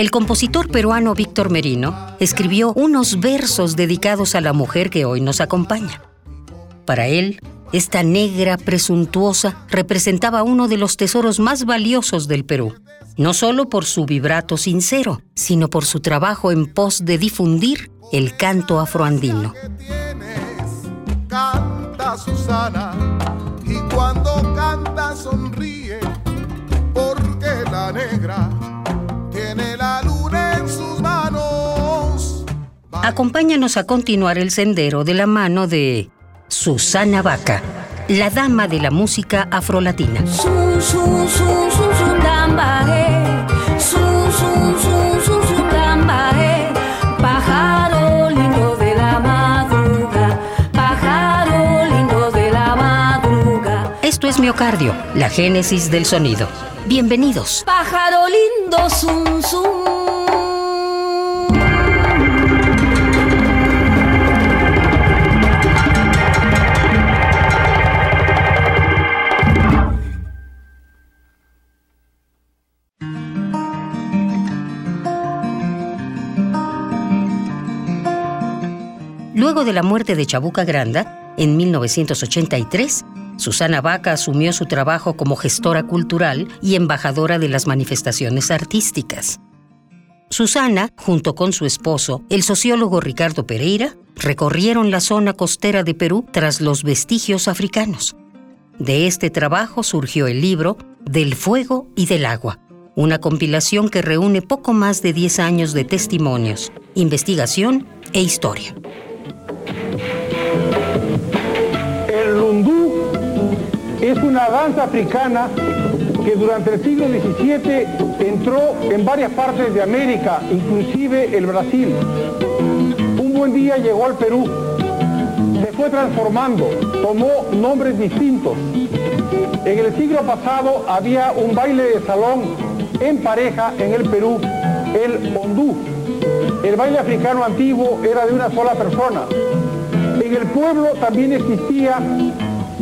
El compositor peruano Víctor Merino escribió unos versos dedicados a la mujer que hoy nos acompaña. Para él, esta negra presuntuosa representaba uno de los tesoros más valiosos del Perú, no solo por su vibrato sincero, sino por su trabajo en pos de difundir el canto afroandino. Canta Susana y cuando canta sonríe porque la negra Acompáñanos a continuar el sendero de la mano de Susana Vaca, la dama de la música afrolatina. Pájaro lindo de la madruga, pájaro lindo de la madruga. Esto es Miocardio, la génesis del sonido. Bienvenidos. Pájaro lindo, zum, zum. Luego de la muerte de Chabuca Granda, en 1983, Susana Vaca asumió su trabajo como gestora cultural y embajadora de las manifestaciones artísticas. Susana, junto con su esposo, el sociólogo Ricardo Pereira, recorrieron la zona costera de Perú tras los vestigios africanos. De este trabajo surgió el libro Del Fuego y del Agua, una compilación que reúne poco más de 10 años de testimonios, investigación e historia. Es una danza africana que durante el siglo XVII entró en varias partes de América, inclusive el Brasil. Un buen día llegó al Perú, se fue transformando, tomó nombres distintos. En el siglo pasado había un baile de salón en pareja en el Perú, el hondú. El baile africano antiguo era de una sola persona. En el pueblo también existía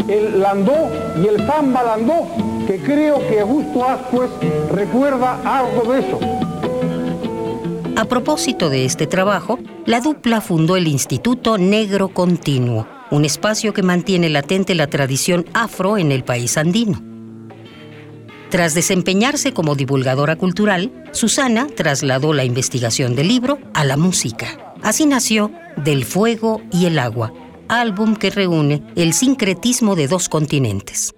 el landó y el samba landó, que creo que Augusto Ascuez recuerda algo de eso. A propósito de este trabajo, la dupla fundó el Instituto Negro Continuo, un espacio que mantiene latente la tradición afro en el país andino. Tras desempeñarse como divulgadora cultural, Susana trasladó la investigación del libro a la música. Así nació Del Fuego y el Agua, álbum que reúne el sincretismo de dos continentes.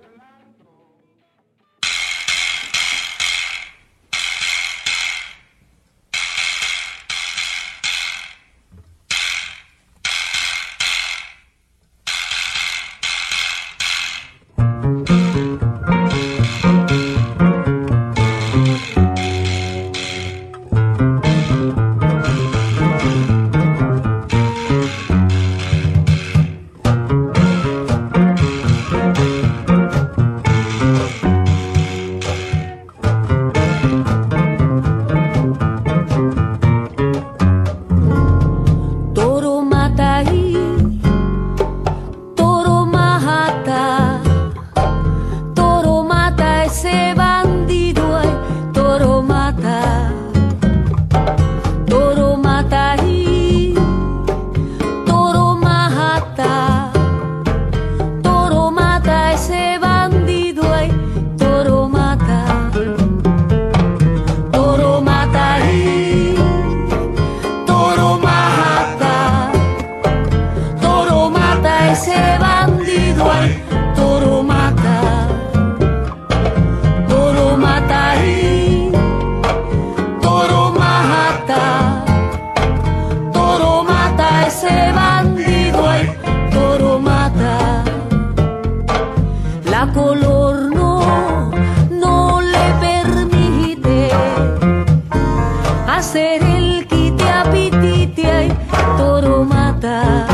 toro mata.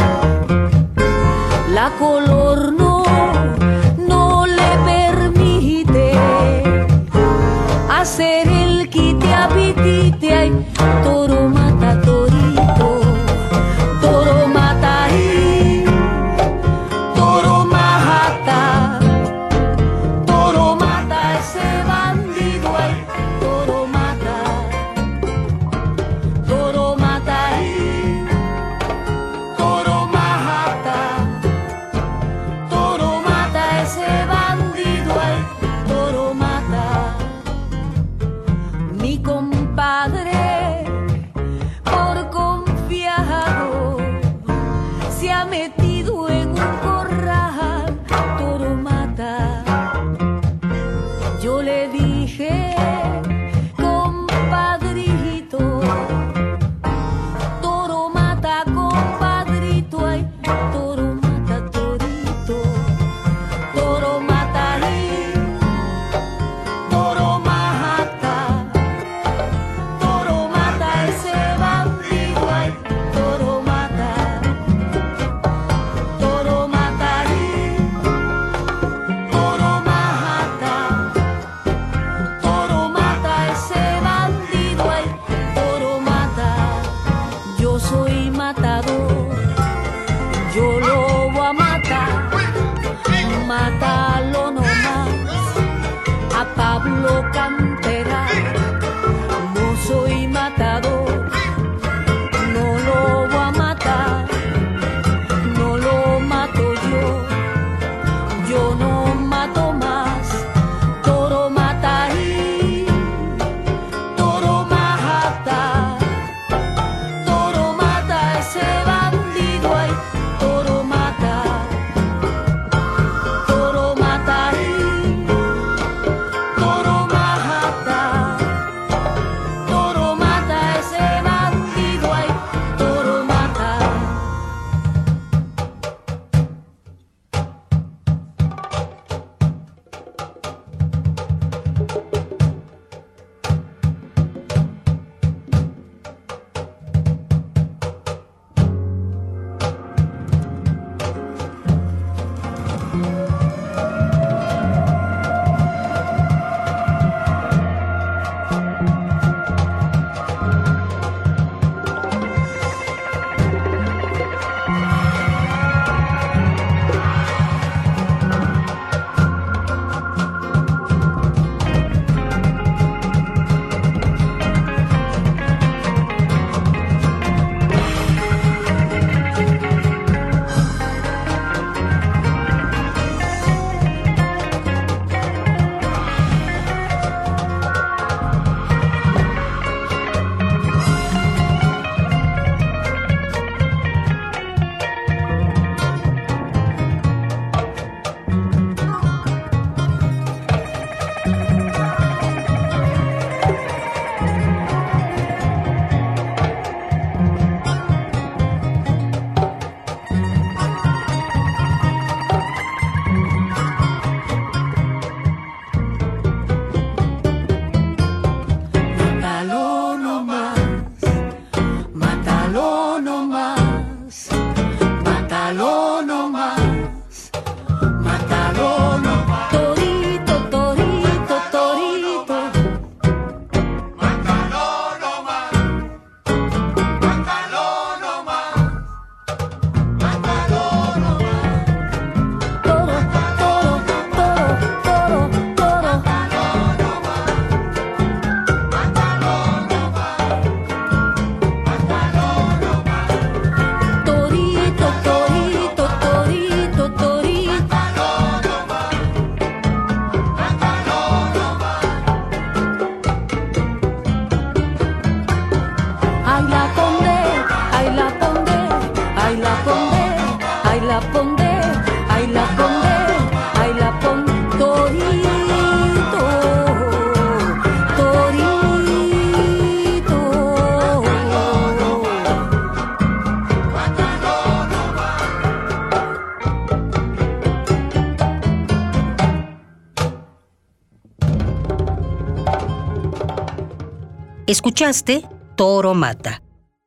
Escuchaste Toro Mata,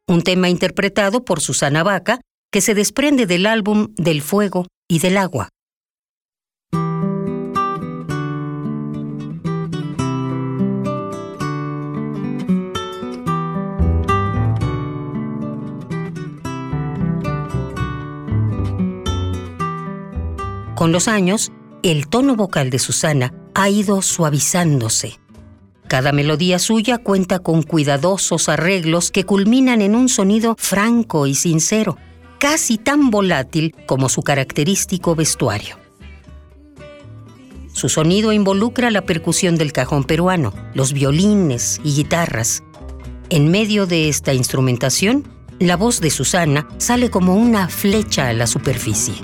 un tema interpretado por Susana Vaca que se desprende del álbum Del Fuego y del agua. Con los años, el tono vocal de Susana ha ido suavizándose. Cada melodía suya cuenta con cuidadosos arreglos que culminan en un sonido franco y sincero, casi tan volátil como su característico vestuario. Su sonido involucra la percusión del cajón peruano, los violines y guitarras. En medio de esta instrumentación, la voz de Susana sale como una flecha a la superficie.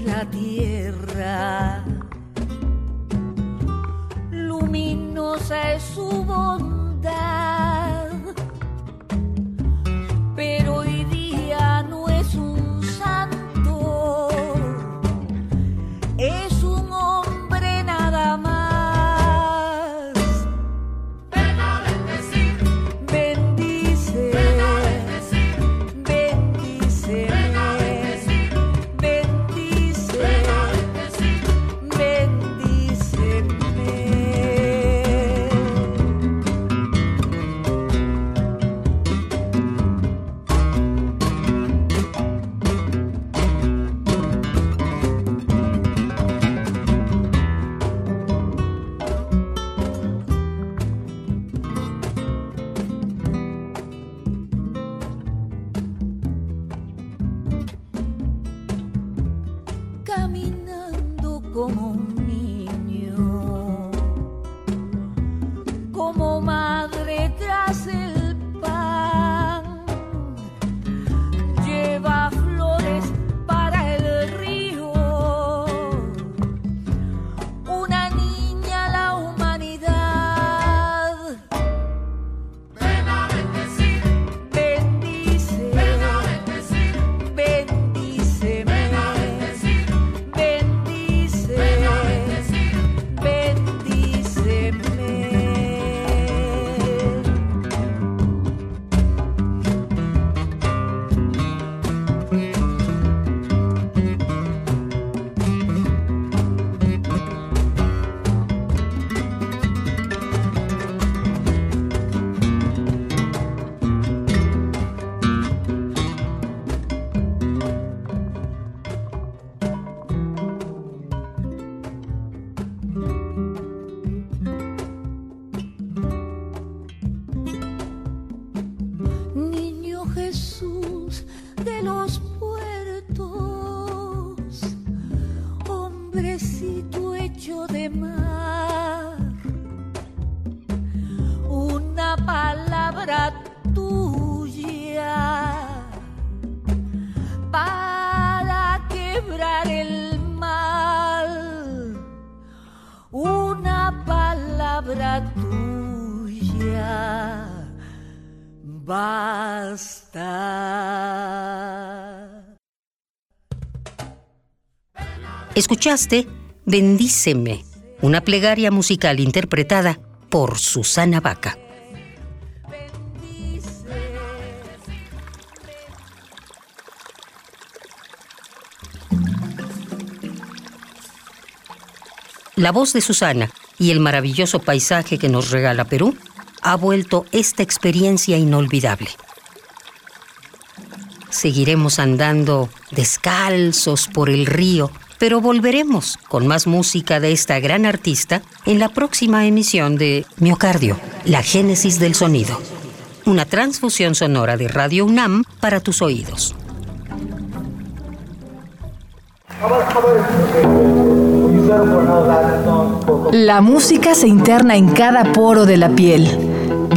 La tierra. Luminosa es su bondad, Escuchaste Bendíceme, una plegaria musical interpretada por Susana Vaca. La voz de Susana y el maravilloso paisaje que nos regala Perú ha vuelto esta experiencia inolvidable. Seguiremos andando descalzos por el río, pero volveremos con más música de esta gran artista en la próxima emisión de Miocardio, la génesis del sonido. Una transfusión sonora de Radio UNAM para tus oídos. La música se interna en cada poro de la piel.